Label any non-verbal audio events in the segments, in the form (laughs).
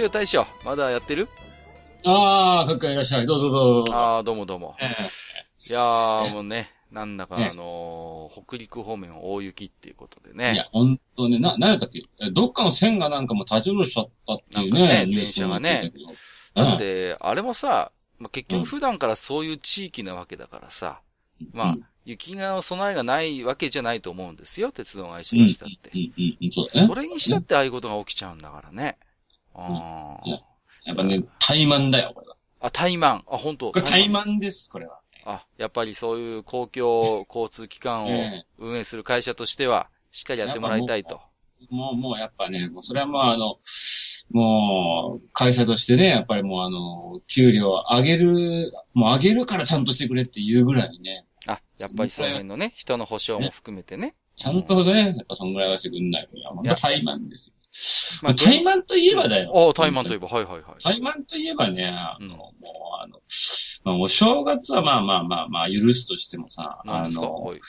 よ大将、まだやってる？ああ、かっかいらっしゃい。どうぞどうぞ。ああ、どうもどうも。えいやー、えもうね、なんだかえあのー北陸方面大雪っていうことでえいね。や、ほんとね、な、なんやったっけ？えどっかの線がなんかもう立ち下ろしちゃったっていうね。ね電車がねになんで、あれもさ、まあ、結うん局普段からそういう地域なわけだからさ、うん、まあうん、雪の備えがないわけじゃないと思うんですよ、鉄道会社がしたってう。ん、うん、うん、そうだねそ。れにしたってああいうことが起きちゃうんだからね。あうんーやっぱね、怠慢だよ、これは。あ、怠慢。あ、本当これ怠慢です、これは。あ、やっぱりそういう公共交通機関をえ運営する会社としては、しっかりやってもらいたいと。もう、もうやっぱね、もうそれはもうあの、もう、会社としてね、やっぱりもうあの、給料上げる、もう上げるからちゃんとしてくれっていうぐらいにね、あ、やっぱりその辺のね、人の保証も含めてね。ちゃんとね、やっぱそんぐらいはしてくんないと、本当怠慢ですよ。まあ怠慢といえばだよ。ああ、怠慢といえば、はいはいはい。怠慢といえばね、あの、うんもうあの、まあ、お正月はまあまあまあまあ許すとしてもさ、あのは、い。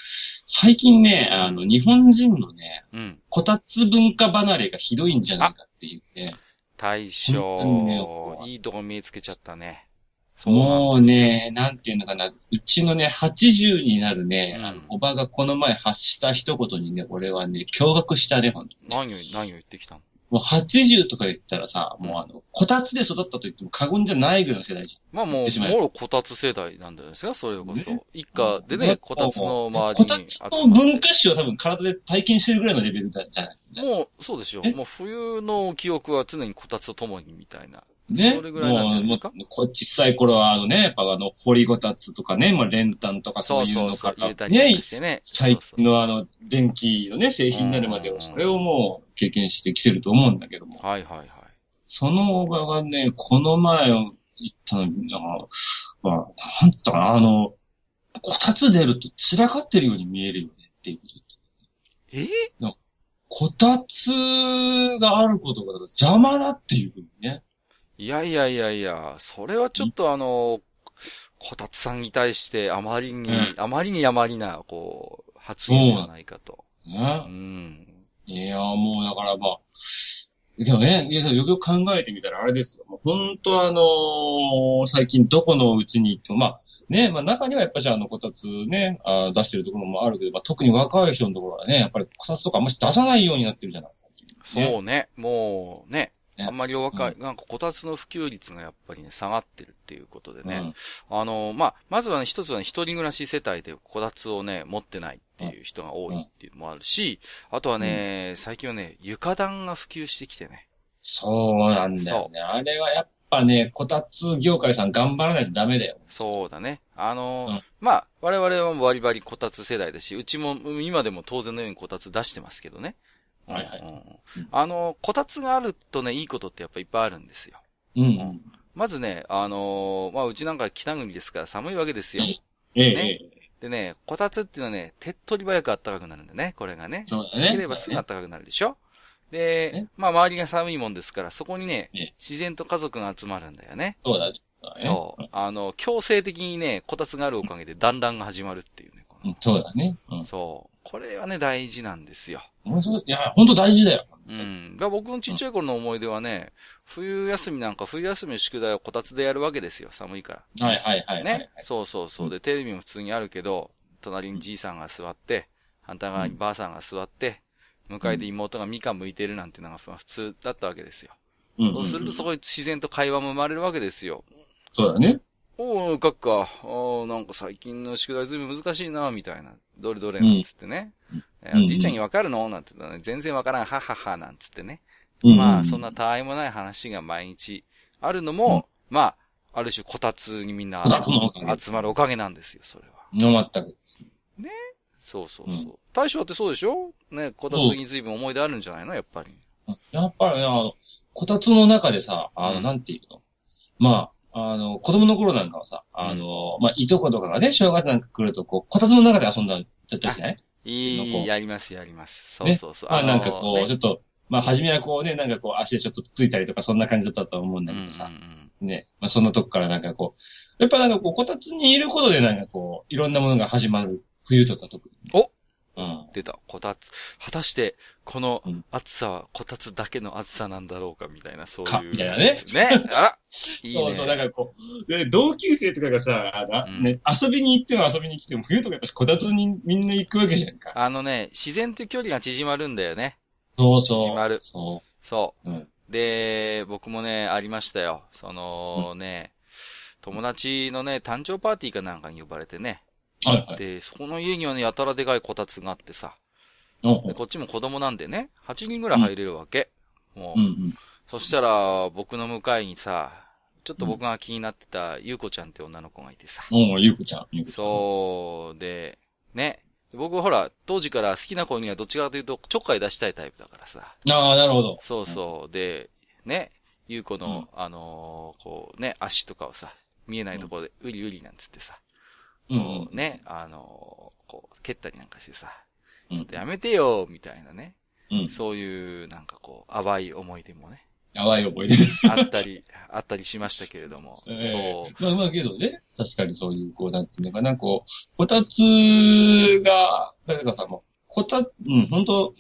最近ね、あの、日本人のね、うん。こたつ文化離れがひどいんじゃないかっていうね。大本当にね将、いいとこ見つけちゃったね。もうね、なんていうのかな、うちのね、80になるね、うんあのおばがこの前発した一言にね、俺はね、驚愕したね、本当に。何を、何を言ってきたの？もう80とか言ったらさ、もうあの、こたつで育ったと言っても過言じゃないぐらいの世代じまあもう、もろこたつ世代なんじゃないですかそれこそね。一家でね、ねこたつのゃん。周りにこたつ。の文化史を多分体で体験してるぐらいのレベルだじゃない。もう、そうですよ。え？もう冬の記憶は常にこたつと共にみたいな。ね。それぐらいなんじゃないですか？もう、もうこ小さい頃はあのね、やっぱあの、掘りごたつとかね、もう練炭とかそそうういうのから、ねそうそう近のあの、電気のね、製品になるまでうんは、それをもう経験してきてると思うんだけども。はいはいはい。そのおばがね、この前言ったのに、あの、まあ、なんだかな、あの、こたつ出ると散らかってるように見えるよねっていうこと。え？こたつがあることが邪魔だっていうふうにね。いやいやいやいや、それはちょっとあの、こたつさんに対してあまりに、うんあまりにあまりな、こう、発言ではないかと。うねん。いや、もうだからまあ、でもね、いやよくよく考えてみたらあれですよ。もう本当あのー最近どこのうちに行っても、まあ、ね、まあ中にはやっぱじゃああのこたつね、あ出してるところもあるけど、まあ特に若い人のところはね、やっぱりこたつとかあんまし出さないようになってるじゃないですか。ねそうね、もうね、ねあんまりお若い、なんかこたつの普及率がやっぱりね、下がってるっていうことでね。あの、まあ、まずはね、一つはね、一人暮らし世帯でこたつをね、持ってないっていう人が多いっていうのもあるし、あとはね、最近はね、床暖が普及してきてね。そうなんだよね。あれはやっぱね、こたつ業界さん頑張らないとダメだよ。そうだね。あの、うんまあ、我々はバリバリこたつ世代だし、うちも今でも当然のようにこたつ出してますけどね。はいはいうんうんうんあの、こたつがあるとね、いいことってやっぱいっぱいあるんですよ。うん。まずね、あのまあ、うちなんか北国ですから寒いわけですよ。ええ、ねええ。でね、こたつっていうのはね、手っ取り早く暖かくなるんだね、これがね。そうだね。つければすぐ暖かくなるでしょでね、まあ周りが寒いもんですから、そこにねね、自然と家族が集まるんだよね。そうだね。そうだねそう。あの、強制的にね、こたつがあるおかげで団らんが始まるっていうね。そうだね。うんそう。これはね、大事なんですよ。いや、本当大事だよ。うん。僕のちっちゃい頃の思い出はね、冬休みなんか冬休みの宿題をこたつでやるわけですよ、寒いから。はいはいはいはい。ね。そうそうそう。で、テレビも普通にあるけど、隣にじいさんが座って、反対側にばあさんが座って、向かいで妹がみかん剥いてるなんていうのがまあ普通だったわけですよ。うんそうするとそこに自然と会話も生まれるわけですよ。そうだね。おー、かっか、おー、なんか最近の宿題ずいぶん難しいな、みたいな。どれどれ、なんつってね。えうん。おじいちゃんにわかるの？なんて言ったらね、全然わからん、はっはっは、なんつってね。うん。まあ、そんなたわいもない話が毎日あるのも、まあ、ある種こたつにみんな集まるおかげ。なんですよ、それは。の全く。そうそうそう。うん。大将ってそうでしょ？ね、こたつに随分思い出あるんじゃないの？やっぱり。やっぱりね、あの、こたつの中でさ、あの、うん。なんていうの？まあ、あの、子供の頃なんかはさ、あの、まあ、いとことかがね、正月なんか来ると、こう、こたつの中で遊んだりしない？いなんかい、やります、やります。そうねそうそう。まあ、のなんかこう、ねちょっと、まあ、初めはこうね、なんかこう、足でちょっとついたりとか、そんな感じだったと思うんだうんうんけどさ、うん。ね、まあ、そんなとこからなんかこう、やっぱなんかこう、こたつにいることでなんかこう、いろんなものが始まる、冬とか特に。おうん。出た、こたつ。果たして、このうん暑さはこたつだけの暑さなんだろうか、みたいな、そうかいう。みたいなね。ね。あら (laughs) いいね。そうそう、だからこう、で、同級生とかがさ、あのうんね、遊びに行っても遊びに来ても、冬とかやっぱこたつにみんな行くわけじゃんか。あのね、自然と距離が縮まるんだよね。そうそう。縮まるそ。そううん。う。で、僕もね、ありましたよ。そのね、友達のね、誕生パーティーかなんかに呼ばれてね。はいはい。で、そこの家にはね、やたらでかいこたつがあってさ。うんでこっちも子供なんでね、8人ぐらい入れるわけ。もう、うんうん。そしたら、僕の向かいにさ、ちょっと僕が気になってた、ゆうこちゃんって女の子がいてさ。うん、ゆうこちゃん。ゆうこちゃんそう、で、ね。僕ほら、当時から好きな子にはどっちかというと、ちょっかい出したいタイプだからさ。ああ、なるほど。そうそう。で、ね。ゆうこの、うんあのーこうね、足とかをさ、見えないところで、うりうりなんつってさ。ね、あのーこう、蹴ったりなんかしてさ。うん。ちょっとやめてよ、みたいなね。うん。そういう、なんかこう、淡い思い出もね、淡い覚えで。あったり、(laughs) あったりしましたけれども。えそう。えまあまあけどね、確かにそういう、こう、なんていうのかな、こう、こたつが、誰かさ、もう、こた、うん、本当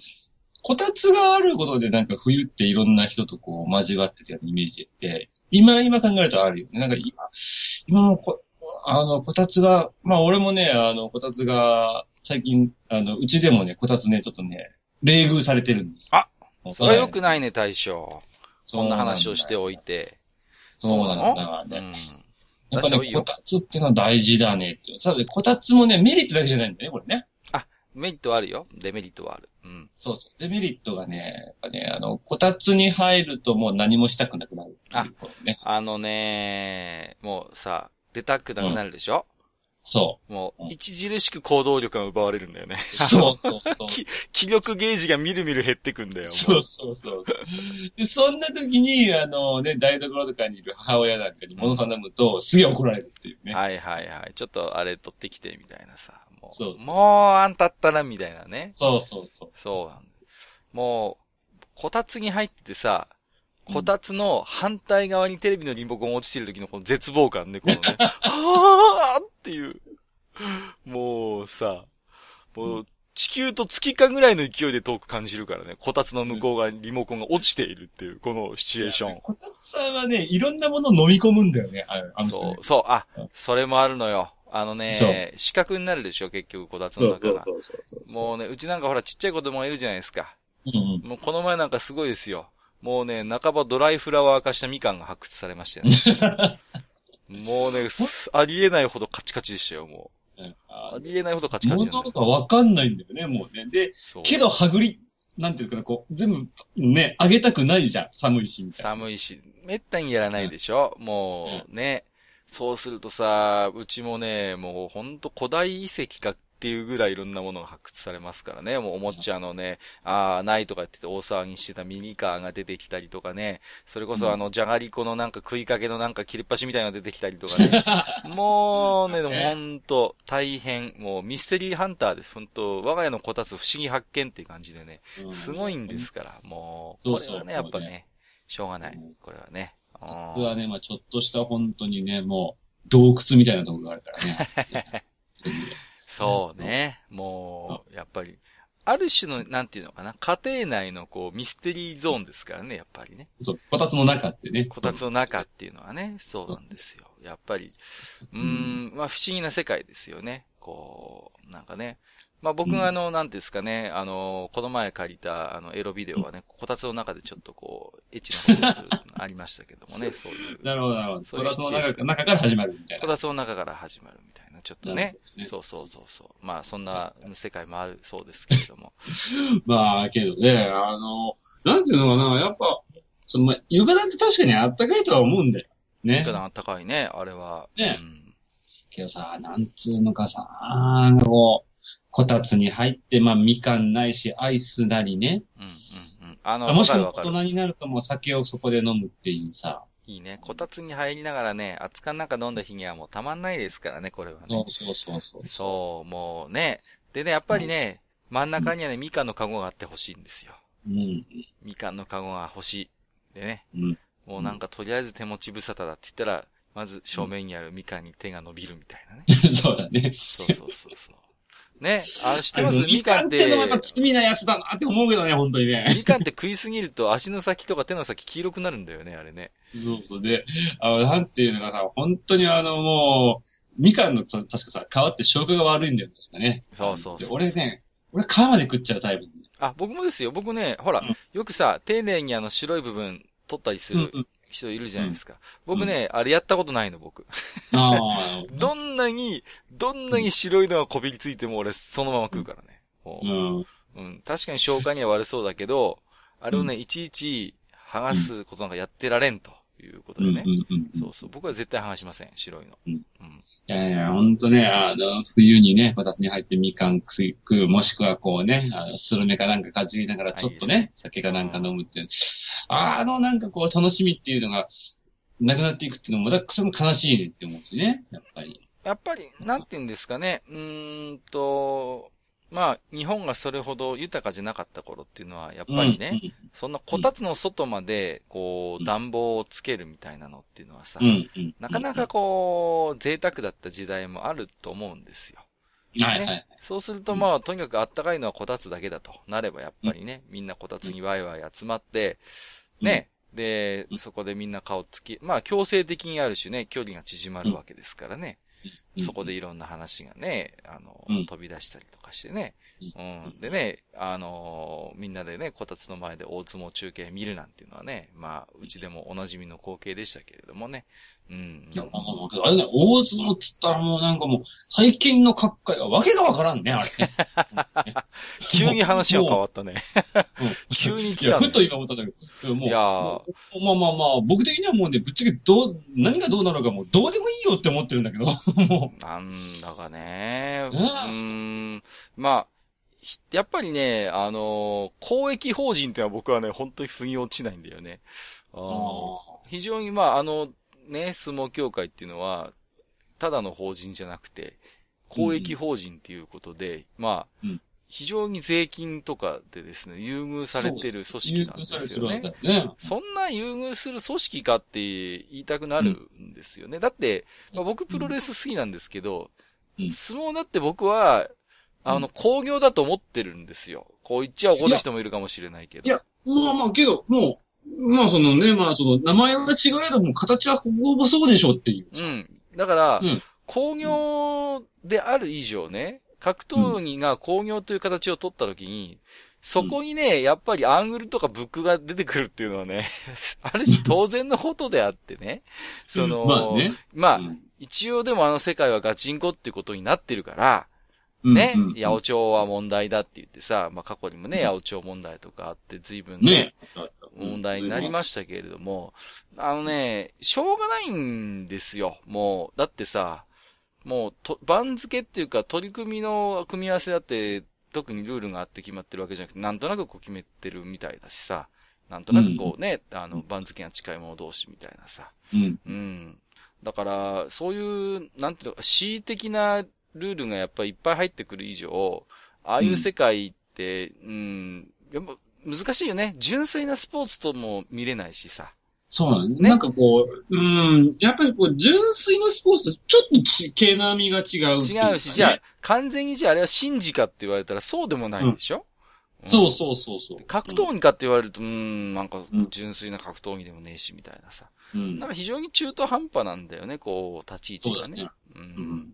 こたつがあることでなんか冬っていろんな人とこう交わってたようなイメージって、今、今考えるとあるよね。なんか今、今もこ、あの、こたつが、まあ俺もね、あの、こたつが、最近、あの、うちでもね、こたつね、ちょっとね、冷遇されてるんです。あそれは良く、くないね、大将。そんな話をしておいて。そうなの。のだからね。うん。やっぱね、こたつってのは大事だねって。さて、こたつもね、メリットだけじゃないんだよね、これね。メリットはあるよ。デメリットはある。うん。そうそう。デメリットがね、やっぱね、あの、こたつに入るともう何もしたくなくなるね。あのね、もうさ、出たくなくなるでしょ、そもうう、ん著しく行動力が奪われるんだよね。う。(laughs) そうそうそう。(laughs) き気力ゲージがみるみる減ってくんだよ。もうそうそうそう。で、そんな時に、あのね、台所とかにいる母親なんかに物頼むと、すげえ怒られるっていうね。はいはいはい。ちょっとあれ取ってきて、みたいなさ。もう、そうそうもうあんたったら、みたいなね。そうそうそう。そうなんです。もう、こたつに入っててさ、こたつの反対側にテレビのリモコン落ちてる時のこの絶望感ね、このね、(laughs) はぁーっていう。もうさ、もう、地球と月間ぐらいの勢いで遠く感じるからね、こたつの向こう側にリモコンが落ちているっていう、このシチュエーション。こたつさんはね、いろんなもの飲み込むんだよね、ああの人ねそう、そう、あうん、それもあるのよ。あのね、四角になるでしょ、結局、こたつそうの中が。そうそうそう。もうね、うちなんかほらちっちゃい子供がいるじゃないですか。うんうん。もうこの前なんかすごいですよ。もうね、半ばドライフラワー化したみかんが発掘されましたよね。(laughs) もうね、すありえないほどカチカチでしたよ、もうんう。あありえないほどカチカチなんだよ物がわかんないんだよね、もうね。で、けど、はぐり、なんていうかな、こう、全部、ね、あげたくないじゃん。寒いし、みたいな。寒いし、めったにやらないでしょ、もうね。そうするとさ、うちもね、もうほんと古代遺跡かっていうぐらいいろんなものが発掘されますからね。もうおもちゃのね、ああ、ないとか言ってて大騒ぎしてたミニカーが出てきたりとかね。それこそあの、じゃがりこのなんか食いかけのなんか切れっ端みたいなのが出てきたりとかね。(laughs) もうね、ほんと大変。もうミステリーハンターです。ほんと、我が家のこたつ不思議発見っていう感じでね。うんすごいんですから、もう、これはね、やっぱね、しょうがないうん。これはね。僕はね、まあちょっとした本当にね、もう、洞窟みたいなところがあるからね。(laughs) そうね。もう、やっぱり、ある種の、なんていうのかな、家庭内のこう、ミステリーゾーンですからね、やっぱりね。そう、こたつの中ってね。こたつの中っていうのはね、そうなんですよ。やっぱり、うーん、まあ不思議な世界ですよね。こう、なんかね。まあ僕があの、なんですかね、あの、この前借りたあの、エロビデオはね、こたつの中でちょっとこう、エッチなことをする、ありましたけどもね、(laughs) そういう。なるほど、なるほど。こたつの中中から始まるみたいな。こたつの中から始まるみたいな、ちょっとねそうそうそうそう。まあそんな世界もあるそうですけれども。(laughs) まあ、けどね、あの、なんていうのかな、やっぱ、その、まあ、床暖って確かにあったかいとは思うんだよ。ね普。段あったかいね、あれは。ねうん。けどさ、なんつうのかさ、なんかこう、こたつに入って、まあ、みかんないし、アイスなりね。うんうんうん。あの、もしくは。大人になるともう酒をそこで飲むっていうさ。いいね。こたつに入りながらね、熱燗なんか飲んだ日にはもうたまんないですからね、これはね。そうそうそうそう。もうね。でね、やっぱりね、真ん中にはね、みかんのカゴがあってほしいんですよ。うん。みかんのカゴが欲しい。でね、うん。もうなんかとりあえず手持ち無沙汰だって言ったら、まず正面にあるみかんに手が伸びるみたいなね。(laughs) そうだね。そうそうそうそう。ね、あの知ってますみかんっみかんってのてはやっぱ罪なやつだなって思うけどね、本当にね。みかんって食いすぎると足の先とか手の先黄色くなるんだよね、あれね。そうそう。で、あの、なんていうのかさ、本当にあの、もう、みかんの確かさ、皮って消化が悪いんだよ、確かね。そうそうそうで俺ね、俺皮まで食っちゃうタイプ。あ、僕もですよ。僕ね、ほら、うんよくさ、丁寧にあの白い部分取ったりする。人いるじゃないですか。僕ね、あれやったことないの、僕。(laughs) どんなに、どんなに白いのがこびりついても俺そのまま食うからね。うん。確かに消化には悪そうだけど、あれをね、いちいち剥がすことなんかやってられんということうん。でね。そうそう。僕は絶対剥がしません、白いの。うんうん。いやいや、ほんとね、あの、冬にね、こたつに入ってみかん食う、もしくはこうね、あの、スルメかなんかかじりながらちょっとあいい酒かなんか飲むっていう。あの、なんかこう、楽しみっていうのが、なくなっていくっていうのも、またそれも悲しいねって思うしね、やっぱり。やっぱり、なんて言うんですかね。うーんと、まあ、日本がそれほど豊かじゃなかった頃っていうのは、やっぱりね、そんなこたつの外まで、こう、うん暖房をつけるみたいなのっていうのはさうん。う、ん。うん。なかなかこう、贅沢だった時代もあると思うんですよ。はいはい。そうするとまあ、とにかくあったかいのはこたつだけだとなれば、やっぱりね、みんなこたつにワイワイ集まって、ね、でう、んそこでみんな顔つき、まあ強制的にある種ね、距離が縮まるわけですからね。うんそこでいろんな話がね、あの、うん飛び出したりとかしてね。ううん。でね、あのみんなでね、こたつの前で大相撲中継見るなんていうのはね、まあ、うちでもおなじみの光景でしたけれどもね。うん。いや、まあまあまあ、あれね、大相撲っつったらもうなんかもう、最近の各界はわけがわからんね、あれね。(laughs) 急に話が変わったね。うん (laughs) 急にいや、来たねふと今思ったんだけど、もう、いやまあまあまあ、僕的にはもうね、ぶっちゃけどう、何がどうなのかもうどうでもいいよって思ってるんだけど、もなんだかね。うん。まあ、ひやっぱりね、あのー公益法人ってのは僕はね、本当に腑に落ちないんだよね。非常にまあ、あの、ね、相撲協会っていうのは、ただの法人じゃなくて、公益法人っていうことで、まあ、うん非常に税金とかでですね、優遇されてる組織なんですよねね。そんな優遇する組織かって言いたくなるんですよね。だって、まあ、僕プロレス好きなんですけど、うん相撲だって僕は、あの、工業だと思ってるんですよ。こう言っちゃ怒る人もいるかもしれないけど。いやまあまあ、けど、もう、まあそのね、まあその、名前は違えども、形はほぼそうでしょっていう。うん。だから、うん工業である以上ね、格闘技が工業という形を取ったときに、そこにね、やっぱりアングルとかブックが出てくるっていうのはね、(laughs) ある種当然のことであってね。その、まあね。まあ、うん一応でもあの世界はガチンコっていうことになってるから、うんね、うん八百長は問題だって言ってさ、まあ過去にもね、うん八百長問題とかあって随分ね、ね。問題になりましたけれども、あのね、しょうがないんですよ、もう。だってさ、もう、と、番付っていうか取り組みの組み合わせだって、特にルールがあって決まってるわけじゃなくて、なんとなくこう決めてるみたいだしさ、なんとなくこうね、あの、番付が近い者同士みたいなさ、うん。うん。だから、そういう、なんていうのか、恣意的なルールがやっぱりいっぱい入ってくる以上、ああいう世界って、うん、やっぱ難しいよね。純粋なスポーツとも見れないしさ。そうなんねなんかこう、うん、やっぱりこう、純粋なスポーツとちょっとち毛並みが違うね違うし、じゃあ、完全にじゃああれは神事かって言われたらそうでもないでしょ、うんそうそうそうそう。格闘技かって言われると、うーん、なんかうん純粋な格闘技でもねえし、みたいなさ。うん。なんか非常に中途半端なんだよね、こう、立ち位置がね。そうだううんん。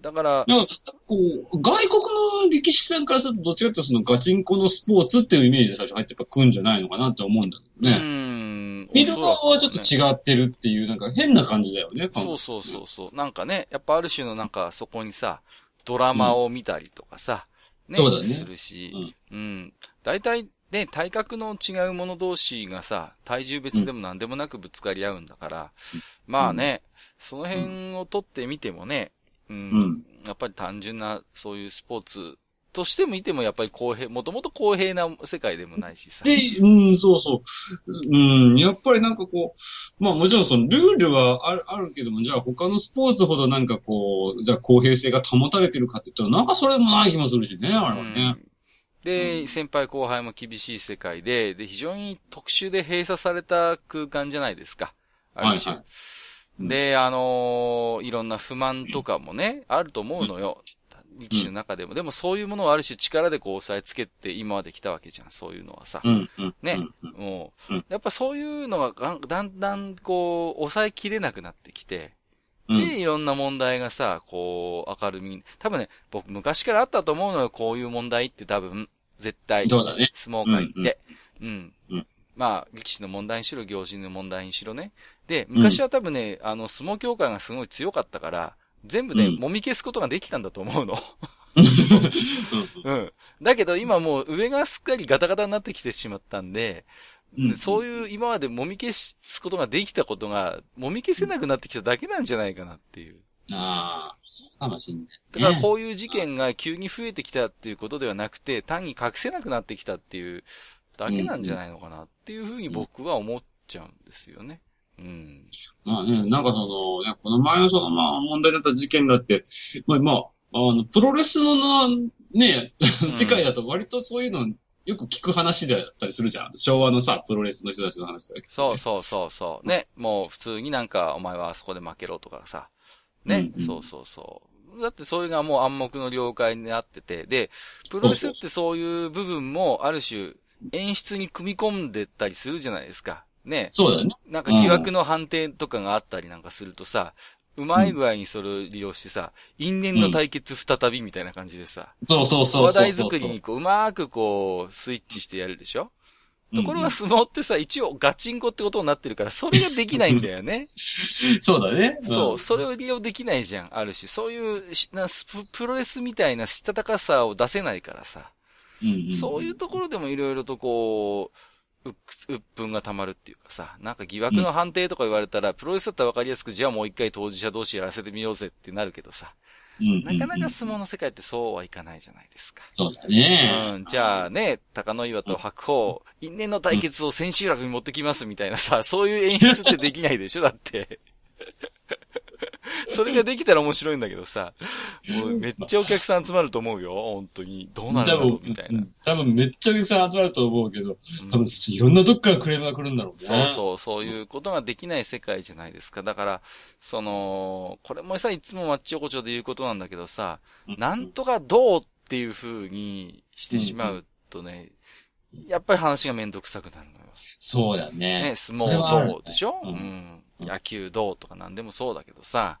だから、なんか、こう、外国の力士さんからすると、どっちかっていうとそのガチンコのスポーツっていうイメージで最初入ってやっぱ来るんじゃないのかなって思うんだけどうね。ん。見る側はちょっと違ってるっていう、なんか変な感じだよね。そうそうそうそう。なんかね、やっぱある種のなんかそこにさ、ドラマを見たりとかさ、ね、そうだねするし、うん。大体ね、体格の違う者同士がさ、体重別でも何でもなくぶつかり合うんだから、まあね、その辺を取ってみてもね、うん。うんやっぱり単純な、そういうスポーツとしてもいても、やっぱり公平、もともと公平な世界でもないしさ。で、うん、そうそう。うん、やっぱりなんかこう、まあもちろんそのルールはあるあるけども、じゃあ他のスポーツほどなんかこう、じゃあ公平性が保たれてるかって言ったら、なんかそれもない気もするしね、あれはね。うんで、うん先輩後輩も厳しい世界で、で、非常に特殊で閉鎖された空間じゃないですか。ある種。はいうんで、あのーいろんな不満とかもね、あると思うのよ。力士の中でも。でもそういうものをある種力でこう押さえつけて今まで来たわけじゃん、そういうのはさ。うん、うん。ねうんうんもう、うんやっぱそういうのがだんだんこう、抑えきれなくなってきて、うん。で、いろんな問題がさ、こう、明るみに、多分ね、僕昔からあったと思うのよ、こういう問題って多分、絶対。そうだね相撲界って。うん。うんまあ、力士の問題にしろ、行事の問題にしろね。で、昔は多分ね、あの、相撲協会がすごい強かったから、全部ね、うん揉み消すことができたんだと思うの。(laughs) うんうん。だけど今もう上がすっかりガタガタになってきてしまったんで、うんそういう今まで揉み消すことができたことが、揉み消せなくなってきただけなんじゃないかなっていう。ああ、そうかもしんない、ね。だからこういう事件が急に増えてきたっていうことではなくて、単に隠せなくなってきたっていうだけなんじゃないのかなっていうふうに僕は思っちゃうんですよね。うん。まあね、なんかその、ね、この前のその、まあ問題になった事件だって、まあ、まあ、あの、プロレスのな、ね、世界だと割とそういうのよく聞く話であったりするじゃん。昭和のさ、プロレスの人たちの話だけど、そうそうそうそう。ね、もう普通になんかお前はあそこで負けろとかさ。ね、うんうんそうそうそう。だってそれがもう暗黙の了解になってて、で、プロレスってそういう部分もある種演出に組み込んでたりするじゃないですか。ね。そうだよね。なんか疑惑の判定とかがあったりなんかするとさ、うまい具合にそれを利用してさ、因縁の対決再びみたいな感じでさ、そうそうそうそう。話題作りにこう、うまーくこう、スイッチしてやるでしょ？ところが相撲ってさ、一応ガチンコってことになってるから、それができないんだよね。(laughs) そうだね。そう、んそれを利用できないじゃん、ある種。そういうしなスプ、プロレスみたいなしたたかさを出せないからさ。うんんそういうところでもいろいろとこう、うっ、うっぷんが溜まるっていうかさ、なんか疑惑の判定とか言われたら、プロレスだったらわかりやすく、じゃあもう一回当事者同士やらせてみようぜってなるけどさ、うんなかなか相撲の世界ってそうはいかないじゃないですか。そうだね。うん、じゃあね、高野岩と白鵬、因縁の対決を千秋楽に持ってきますみたいなさ、そういう演出ってできないでしょだって。(laughs) それができたら面白いんだけどさ、もうめっちゃお客さん集まると思うよ、本当に。どうなるんだろうみたいな。多分めっちゃお客さん集まると思うけど、うん多分いろんなとこからクレームが来るんだろうね。そうそう、そういうことができない世界じゃないですか。だから、その、これもさ、いつもマッチ横丁で言うことなんだけどさ、うんなんとかどうっていう風にしてしまうとね、やっぱり話がめんどくさくなるのよ。そうだね。ね、相撲どうでしょ、ううんん、野球どうとかなんでもそうだけどさ、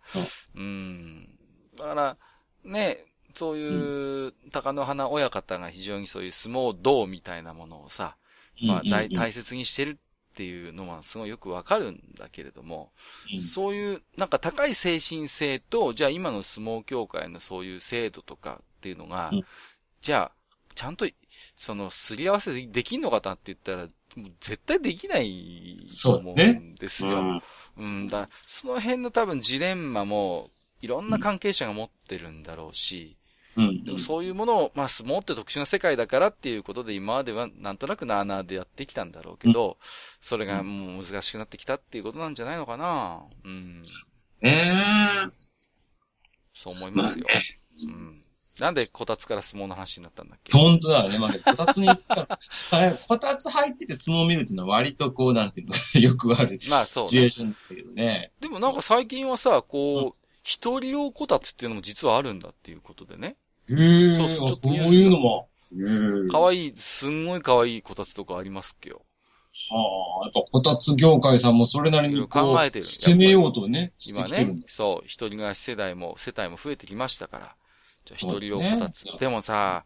うん。だから、ね、そういう、高野花親方が非常にそういう相撲どうみたいなものをさ、まあ、大、大切にしてるっていうのはすごいよくわかるんだけれども、そういう、なんか高い精神性と、じゃあ今の相撲協会のそういう制度とかっていうのが、うん。じゃあ、ちゃんと、その、すり合わせでできんのかなって言ったら、絶対できないと思うんですよ。うんうん、だその辺の多分ジレンマも、いろんな関係者が持ってるんだろうし、うん。でもそういうものを、まあ相撲って特殊な世界だからっていうことで今まではなんとなくなあなあでやってきたんだろうけど、それがもう難しくなってきたっていうことなんじゃないのかなうん。ええそう思いますよ。うん。なんでこたつから相撲の話になったんだっけ？本当だよね。まあ、こたつに行ったら、(laughs) はいこたつ入ってて相撲を見るっていうのは割とこう、なんていうの、(laughs) よくあるシまあそうねチュエーションだけどね。でもなんか最近はさ、こう、一人用こたつっていうのも実はあるんだっていうことでね。へえそうそうちょっとそういうのも。かわいい、すんごいかわいいこたつとかありますっけよ。はあ、やっぱこたつ業界さんもそれなりにこう、考えてる攻めようとね、今ねそう、一人暮らし世代も、世帯も増えてきましたから。じゃあ一人用こたつ。でもさ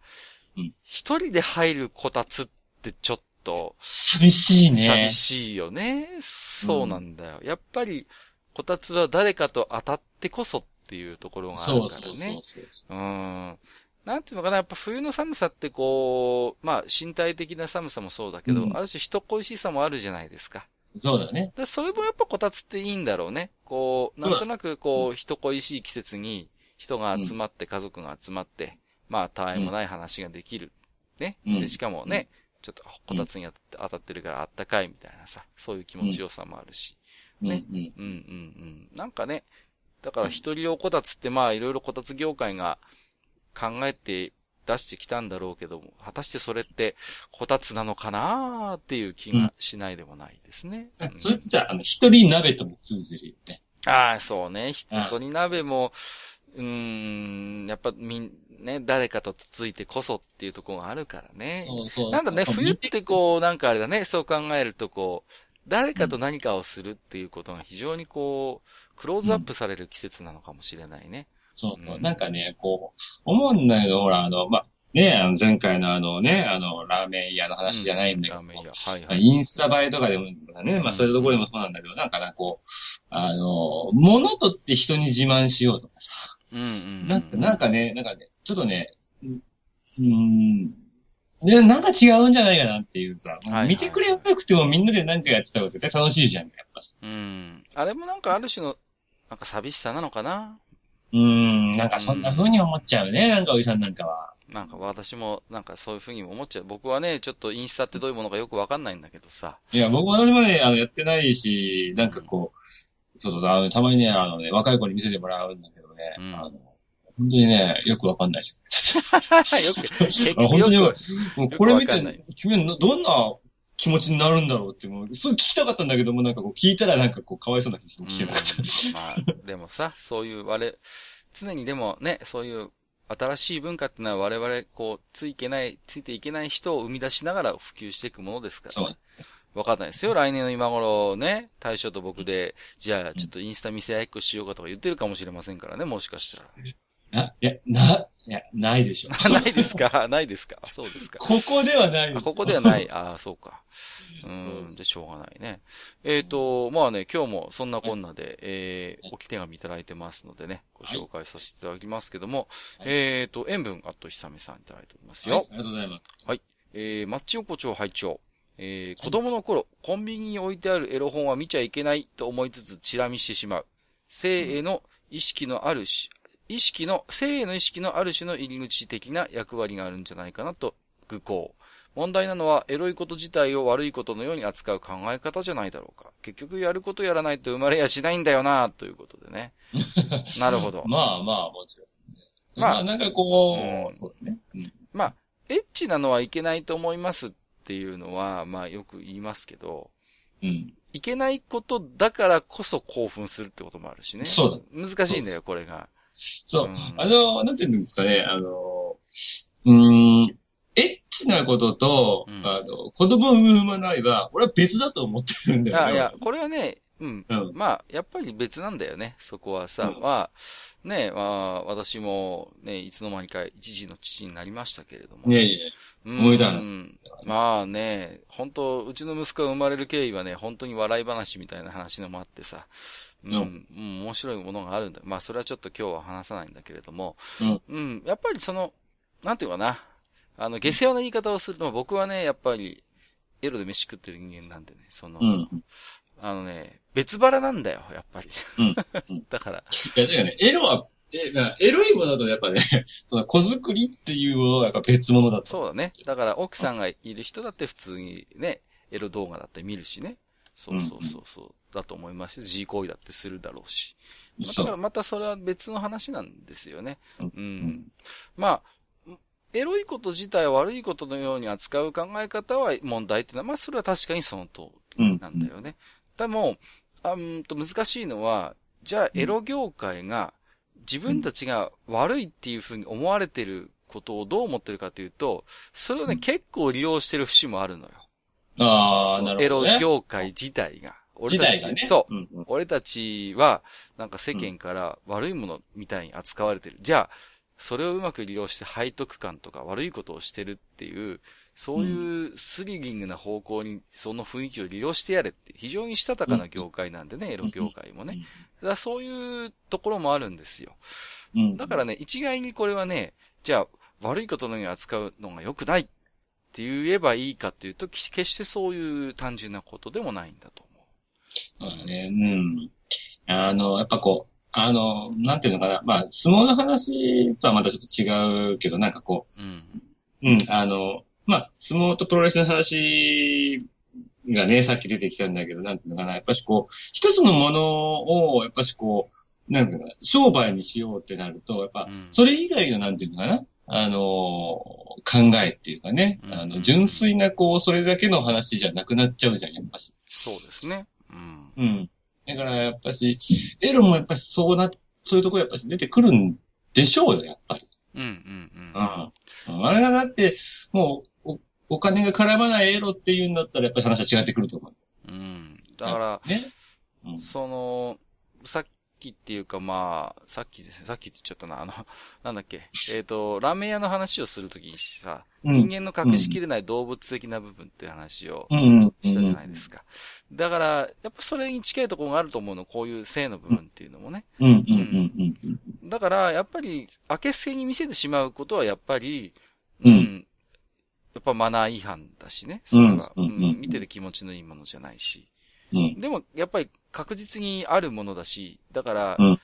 うん、一、人で入るこたつってちょっと、寂しいね。寂しいよね。そうなんだよ。やっぱり、こたつは誰かと当たってこそっていうところがあそるからね。そう。うん。なんていうのかな、やっぱ冬の寒さってこう、まあ身体的な寒さもそうだけど、うんある種人恋しさもあるじゃないですか。そうだね。でそれもやっぱこたつっていいんだろうね。こう、なんとなくこう、人恋しい季節に、人が集まって、家族が集まって、まあ、たわいもない話ができる。ね。うんで、しかもね、ちょっとこたつに当たってるからあったかいみたいなさ、そういう気持ちよさもあるし。ねうんうん。うん。なんかね、だから一人用こたつってまあいろいろこたつ業界が考えて出してきたんだろうけども、果たしてそれってこたつなのかなーっていう気がしないでもないですね。うんそれってさ、あの、一人鍋とも通ずるよね。ああ、そうね。一人鍋も、うーん、やっぱみん、ね、誰かとつついてこそっていうところがあるからね。そうそう。なんだね、冬ってこう、なんかあれだね、そう考えるとこう、誰かと何かをするっていうことが非常にこう、クローズアップされる季節なのかもしれないね。そうそうう。んなんかね、こう、思うんだけど、ほら、あの、まあ、ね、あの、前回のあのね、あの、ラーメン屋の話じゃないんだけどはいはい。インスタ映えとかでもね、まあそういうところでもそうなんだけど、なんかな、こう、あの、物とって人に自慢しようとかさ、うんうんうん。なんか、なんかね、なんかね、ちょっとね、うんうーん、ね、なんか違うんじゃないかなっていうさ、いはい見てくれなくてもみんなで何かやってたら絶対楽しいじゃん、やっぱ。うん。あれもなんかある種の、なんか寂しさなのかな？うーん、なんかそんな風に思っちゃうね、なんかおじさんなんかは。なんか私もなんかそういうふうに思っちゃう。僕はね、ちょっとインスタってどういうものかよくわかんないんだけどさ。いや、僕私もね、あの、やってないし、なんかこう、そうそう、あの、たまにね、あのね、若い子に見せてもらうんだけどね、うんあの、本当にね、よくわかんないです。よく、(laughs) 本当によくく、もうこれ見て、君はなどんな気持ちになるんだろうって、もう、そう聞きたかったんだけども、なんかこう、聞いたらなんかこう、かわいそうな気がして聞けなかった。うんまあ、でもさ、そういう我々、常にでもね、そういう新しい文化ってのは我々、こう、ついけない、ついていけない人を生み出しながら普及していくものですからそうね。わかんないですよ。来年の今頃ね、大将と僕で、じゃあちょっとインスタ見せ合いっこしようかとか言ってるかもしれませんからね、もしかしたら。な、いや、な、いや、ないでしょ。あ (laughs) ないですか？ないですか？あそうですか。ここではないですあここではない？ああ、そうか。(laughs) うん、で、しょうがないね。えっ、と、まあね、今日もそんなこんなで、えー、置き手紙いただいてますのでね、ご紹介させていただきますけども、はいえっ、と、塩分あっとひさめさんいただいておりますよ。はいありがとうございます。えー、マッチ横丁拝聴えー、子供の頃、コンビニに置いてあるエロ本は見ちゃいけないと思いつつ、チラ見してしまう。性への意識のあるし、意識の、性への意識のある種の入り口的な役割があるんじゃないかなと、愚行。問題なのは、エロいこと自体を悪いことのように扱う考え方じゃないだろうか。結局、やることやらないと生まれやしないんだよな、ということでね。(laughs) なるほど。まあまあ、もちろん。まあまあ、なんかこうんう、そうだね。うんまあ、エッチなのはいけないと思いますっていうのは、まあよく言いますけど、うん。いけないことだからこそ興奮するってこともあるしね。そう難しいんだよ、これが。そううん。あの、なんて言うんですかね、あの、うーん、エッチなことと、うんあの、子供を産まないは、俺は別だと思ってるんだよね。あいや、これはね、うん。うん。まあ、やっぱり別なんだよね、そこはさ。うんまあ、ね、まあ、私も、ね、いつの間にか一時の父になりましたけれども。いやいや、うん思い出話まあね、本当うちの息子が生まれる経緯はね、本当に笑い話みたいな話のもあってさ。うん、ううん、面白いものがあるんだ。まあ、それはちょっと今日は話さないんだけれども。うん。うん、やっぱりその、なんていうかな。あの、下世話な言い方をするのは僕はね、やっぱり、エロで飯食ってる人間なんでね、その、うん。あのね、別腹なんだよ、やっぱり。(laughs) だから、いや、だからね、エロは、え、まあエロいものとやっぱね、(laughs) その子作りっていうものはやっぱ別物だと。そうだね。だから、奥さんがいる人だって普通にね、エロ動画だって見るしね。そうそうそうそう。だと思いますし、G 行為だってするだろうし。まあだからまたそれは別の話なんですよね。うんうん。まあ、エロいこと自体を悪いことのように扱う考え方は問題っていうのは、まあそれは確かにその通りなんだよね。でも、あうんと難しいのは、じゃあエロ業界が自分たちが悪いっていうふうに思われてることをどう思ってるかというと、それをね、うん結構利用してる節もあるのよ。ああ、なるほど、ね。エロ業界自体が。俺たち、ね。そう。うんうん。俺たちは、なんか世間から悪いものみたいに扱われてる。じゃあ、それをうまく利用して背徳感とか悪いことをしてるっていう、そういうスリリングな方向にその雰囲気を利用してやれって、非常にしたたかな業界なんでね、エロ業界もね。だそういうところもあるんですよ。うん。だからね、一概にこれはね、じゃあ、悪いことのように扱うのが良くないって言えばいいかっていうと、き決してそういう単純なことでもないんだと思そうだね。うん。あの、やっぱこう、あの、なんていうのかな。まあ、相撲の話とはまたちょっと違うけど、なんかこうん。う、うん、あの、まあ、相撲とプロレスの話がね、さっき出てきたんだけど、なんていうのかな。やっぱしこう、一つのものを、やっぱしこう、なんていうのかな、商売にしようってなると、やっぱうん、それ以外のなんていうのかな。あの考えっていうかね、うんあの、純粋な、こう、それだけの話じゃなくなっちゃうじゃん、やっぱし。そうですね。うん。うん。だから、やっぱし、エロもやっぱしそうな、そういうところやっぱし出てくるんでしょうよ、やっぱり。うん、うん、うん。うん。あれがだって、もう、お、お金が絡まないエロっていうんだったら、やっぱり話は違ってくると思う。うん。だから、ね。うん。その、さっきっていうかまあ、さっきですね、さっきって言っちゃったな、あの、(laughs) なんだっけ、えっ、と、ラーメン屋の話をするときにさ、うん。人間の隠しきれない動物的な部分っていう話をうん。うん。したじゃないですか。だから、やっぱそれに近いところがあると思うの、こういう性の部分っていうのもね。うん。うん。うん。うん。だから、やっぱり、明けすけに見せてしまうことは、やっぱり、うんやっぱマナー違反だしね。それは、うんうんうん見てて気持ちのいいものじゃないし。うん。でも、やっぱり確実にあるものだし、だから、うん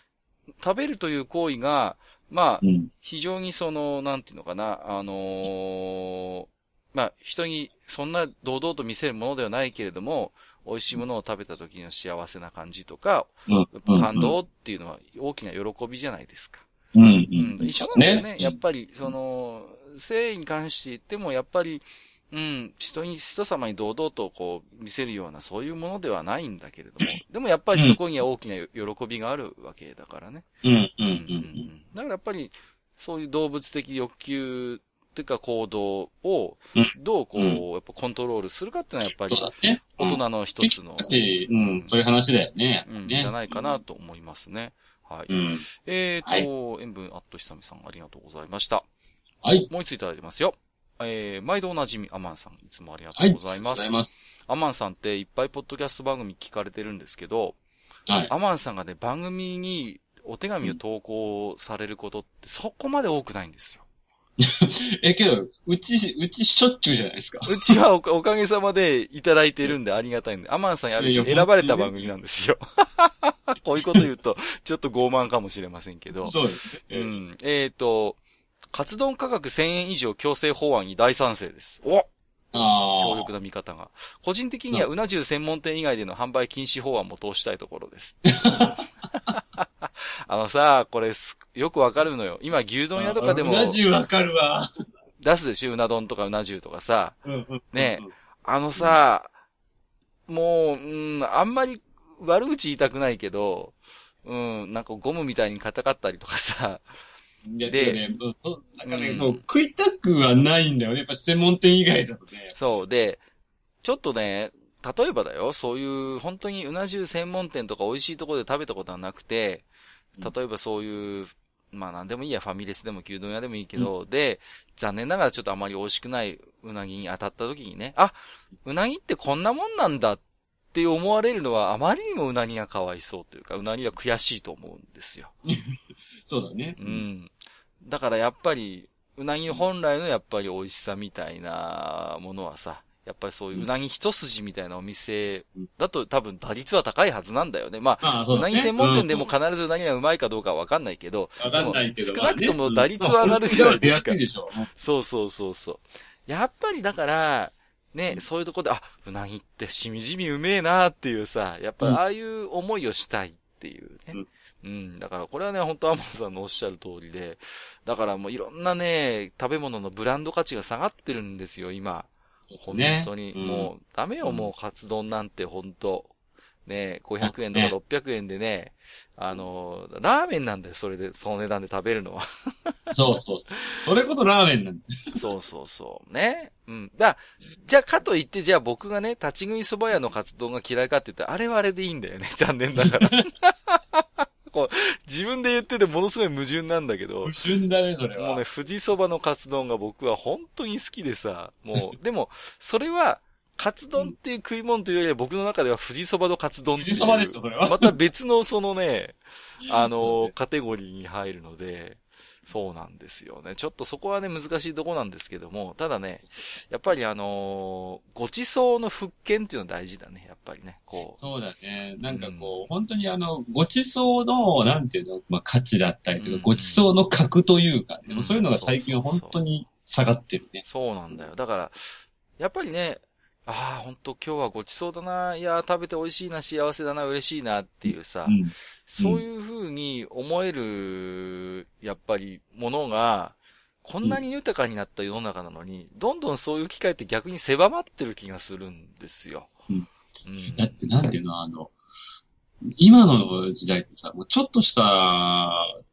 食べるという行為が、まあ、うん。非常にその、なんていうのかな、あのーまあ、人にそんな堂々と見せるものではないけれども、美味しいものを食べた時の幸せな感じとか、うん。感動っていうのは大きな喜びじゃないですか。うん。ううんん。一緒なんだよね。やっぱり、その、性に関して言っても、やっぱり、うん、人に、人様に堂々とこう、見せるような、そういうものではないんだけれども、でもやっぱりそこには大きな喜びがあるわけだからね。うん。うん。ううんん。うんだからやっぱり、そういう動物的欲求というか行動をうん、どうこう、うんやっぱコントロールするかっていうのはやっぱりそう、だね。大人の一つの、し、うん、そういう話だよね。うん、ねじゃないかな。と思いますね。はい。うん。えーと、塩分アットひさみさんありがとうございました。はい。もう一ついただいてますよ。えー、毎度おなじみ、アマンさん、いつもありがとうございます。ございます。アマンさんっていっぱいポッドキャスト番組聞かれてるんですけど、はい。アマンさんがね、番組にお手紙を投稿されることってそこまで多くないんですよ。(laughs) え、けど、うち、うちしょっちゅうじゃないですか。うちはおかおかげさまでいただいてるんでありがたいんで、アマンさんやるし選ばれた番組なんですよ。(laughs) こういうこと言うと、ちょっと傲慢かもしれませんけど。そうですね。う。ん。えっ、と、カツ丼価格1000円以上強制法案に大賛成です。おああ。強力な見方が。個人的にはうな重専門店以外での販売禁止法案も通したいところです。(laughs) あのさ、これす、よくわかるのよ。今牛丼屋とかでもうな重わかるわ。出すでしょ？うな丼とかうな重とかさ。ねあのさ、もう、うん、あんまり悪口言いたくないけど、うん、なんかゴムみたいに硬かったりとかさ、いや、もなんかね、うんもう食いたくはないんだよね。やっぱ専門店以外だとね。そう。で、ちょっとね、例えばだよ、そういう、本当にうな重専門店とか美味しいところで食べたことはなくて、例えばそういう、まあなんでもいいや、ファミレスでも牛丼屋でもいいけど、で、残念ながらちょっとあまり美味しくないうなぎに当たった時にね、あ、うなぎってこんなもんなんだって思われるのはあまりにもうなぎがかわいそうというか、うなぎが悔しいと思うんですよ。(laughs) そうだね。う。ん。だからやっぱり、うなぎ本来のやっぱり美味しさみたいなものはさ、やっぱりそういううなぎ一筋みたいなお店だと多分打率は高いはずなんだよね。まあ、まあ、そうね。なぎ専門店でもうん必ずうなぎがうまいかどうかはわかんないけど、わかんないけど。少なくとも打率は上がるじゃないですか。そうそうそうそう。やっぱりだから、ね、そういうとこで、あ、うなぎってしみじみうめえなっていうさ、やっぱりああいう思いをしたいっていうね。うんうん。だからこれはね、本当アマンさんのおっしゃる通りで、だからもういろんなね、食べ物のブランド価値が下がってるんですよ、今。本ね当に。うんもう、ダメよ、うんもう、カツ丼なんて、本当ね、500円とかね600円でね、あの、ラーメンなんだよ、それで、その値段で食べるのは。(laughs) そうそうそう。それこそラーメンなんだ。(laughs) そうそうそう。ね。うん。だ、じゃあ、かといって、じゃあ僕がね、立ち食い蕎麦屋のカツ丼が嫌いかって言ったら、あれはあれでいいんだよね。残念ながら。(laughs) こう、自分で言っててものすごい矛盾なんだけど不、純だね、それは。もうね、富士蕎麦のカツ丼が僕は本当に好きでさ、もう、(laughs) でも、それは、カツ丼っていう食い物というよりは僕の中では富士蕎麦のカツ丼っていう。富士蕎麦でしょそれはまた別のそのね、(laughs) あの、カテゴリーに入るので、そうなんですよね。ちょっとそこはね、難しいとこなんですけども、ただね、やっぱりあのーごちそうの復権っていうのは大事だね、やっぱりね。こう。そうだね。なんかこう、本当にあの、ごちそうの、なんていうの、まあ価値だったりとか、うんごちそうの格というか、うんそういうのが最近は本当に下がってるね。そうなんだよ。だから、やっぱりね、ああ、本当今日はごちそうだな、いやー、食べて美味しいな、幸せだな、嬉しいなっていうさ、うん。そういう風に思える、やっぱり、ものが、こんなに豊かになった世の中なのに、どんどんそういう機会って逆に狭まってる気がするんですよ。うんうん。だってなんていうの、あの、今の時代ってさ、もうちょっとした、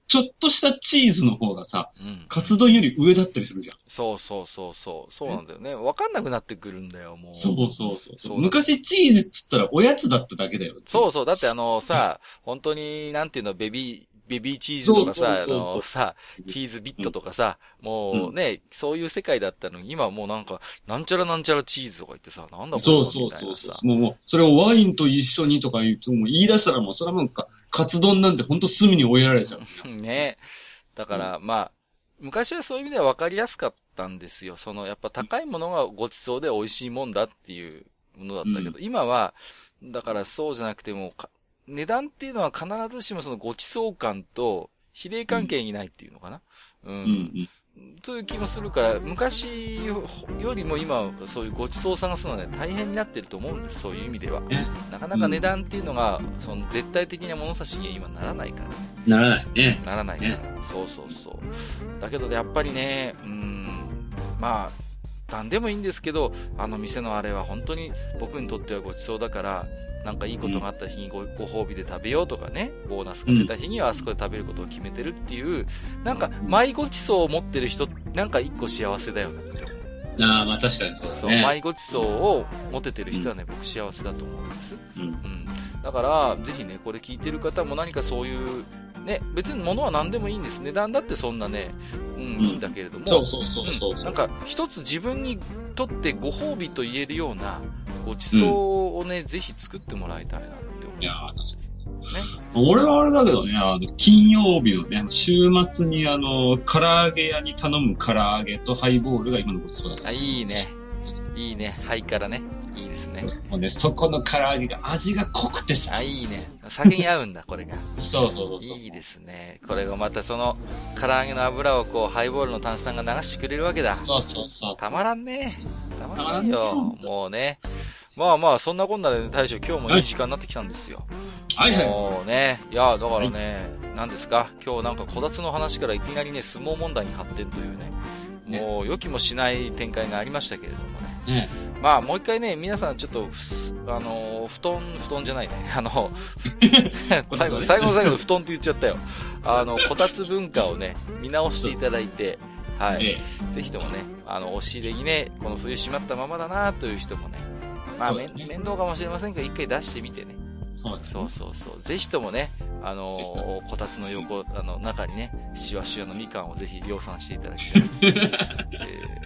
ちょっとしたチーズの方がさ、うん。カツ丼より上だったりするじゃん。そうそうそうそう。そうなんだよね。わかんなくなってくるんだよ、もう。そうそうそうそう。昔チーズっつったらおやつだっただけだよ。そうそう。だってあのさ、本当に、なんていうの、ベビー、ベビーチーズとかさ、あのさ、チーズビットとかさ、もうね、そういう世界だったのに、今はもうなんか、なんちゃらなんちゃらチーズとか言ってさ、なんだこれそうそうそうそう。もう、もう、それをワインと一緒にとか言うと、もう言い出したらもう、それはもうか、カツ丼なんてほんと隅に追いやられちゃう。(laughs) ね。だから、まあ、昔はそういう意味では分かりやすかったんですよ。その、やっぱ高いものがごちそうで美味しいもんだっていうものだったけど、今は、だからそうじゃなくても、か値段っていうのは必ずしもそのごちそう感と比例関係にないっていうのかな？うん。うんうん。そういう気もするから、昔よりも今、そういうごちそうを探すのはね、大変になってると思うんです。そういう意味では。ねなかなか値段っていうのが、その絶対的な物差しには今ならないから。ならないね。ならないから。そうそうそう。だけど、やっぱりね、うん、まあ、なんでもいいんですけど、あの店のあれは本当に僕にとってはごちそうだから、なんかいいことがあった日にごご褒美で食べようとかね、ボーナスが出た日にはあそこで食べることを決めてるっていう、なんか、マイごちそうを持ってる人、なんか一個幸せだよなって思う。ああ、まあ確かにそうだそう、ね。マイごちそうを持ててる人はね、僕幸せだと思うんです。うん。うん。だから、ぜひね、これ聞いてる方も何かそういう、ね、別に物は何でもいいんです。値段だってそんなね、うん、いいんだけれども、そうそうそうそうそう。うんなんか、一つ自分にとってご褒美と言えるようなごちそうをね、ぜひ作ってもらいたいなって思う。いやー確かに。ね。俺はあれだけどね、あの、金曜日のね、週末にあの、唐揚げ屋に頼む唐揚げとハイボールが今のごちそうだ。あ、いいね。いいね。はいからね。ね。もうね、そこの唐揚げが味が濃くてさ。あ、いいね。酒に合うんだ、これが。そうそうそうそう。いいですね。これがまたその、唐揚げの油をこう、ハイボールの炭酸が流してくれるわけだ。そうそうそう。たまらんね。たまらんたまらんよ。ねもうね。まあまあ、そんなこんなでね、大将今日もいい時間になってきたんですよ。はいはい。もうね、いや、だからね、何ですか？今日なんかこたつの話からいきなりね、相撲問題に発展というね、ねもう予期もしない展開がありましたけれどもね。ねまあ、もう一回ね、皆さんちょっと、あのー、布団、布団じゃないね。(laughs) あの、(laughs) 最後、最後の最後の布団って言っちゃったよ。あの、こたつ文化をね、見直していただいて、(laughs) はい。えぜひともね、あの、押し入れにね、この冬閉まったままだなという人もね、まあ、ね面倒かもしれませんが、一回出してみてね。そうですそうそうそう。ぜひともね、あのーこたつの横、あの、中にね、しわしわのみかんをぜひ量産していただきたい。え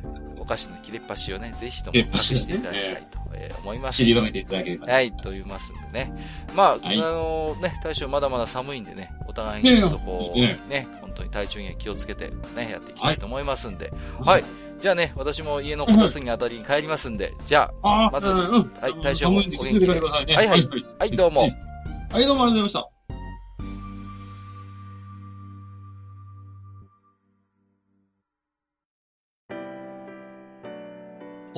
ーお菓子の切れっ端をね、ぜひとも隠していただきたいと、えー思います。散りばめていただければ。はい、と言いますんでね。まあ、はいあのね、大将まだまだ寒いんでね、お互いにちょっとこう、いやいやね、本当に体調には気をつけてね、やっていきたいと思いますんで。はい。じゃあね、私も家のこたつに当たりに帰りますんで、じゃああ、まず。はい大将も寒いんで気をつけて帰ってくださいね。はいはいはい。あ、はい、どうも。はい、どうもありがとうございました。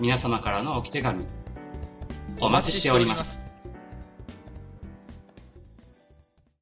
皆様からの置き手紙お待ちしております。